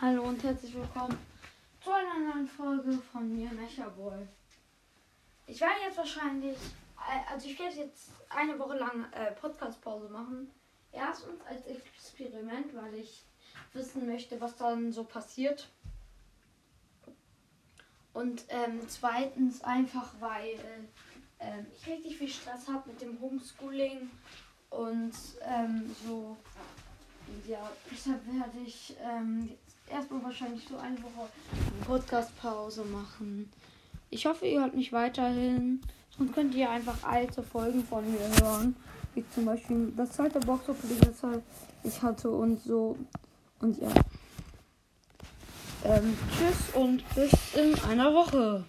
Hallo und herzlich willkommen zu einer neuen Folge von mir, Mechaboy. Ich werde jetzt wahrscheinlich, äh, also ich werde jetzt eine Woche lang äh, Podcast-Pause machen. Erstens als Experiment, weil ich wissen möchte, was dann so passiert. Und ähm, zweitens einfach, weil äh, ich richtig viel Stress habe mit dem Homeschooling und ähm, so. Ja, deshalb werde ich ähm, erstmal wahrscheinlich so eine Woche Podcast-Pause machen. Ich hoffe, ihr hört mich weiterhin. Sonst könnt ihr einfach alte Folgen von mir hören. Wie zum Beispiel das zweite Box-Opening, das ich hatte und so. Und ja. Ähm, tschüss und bis in einer Woche.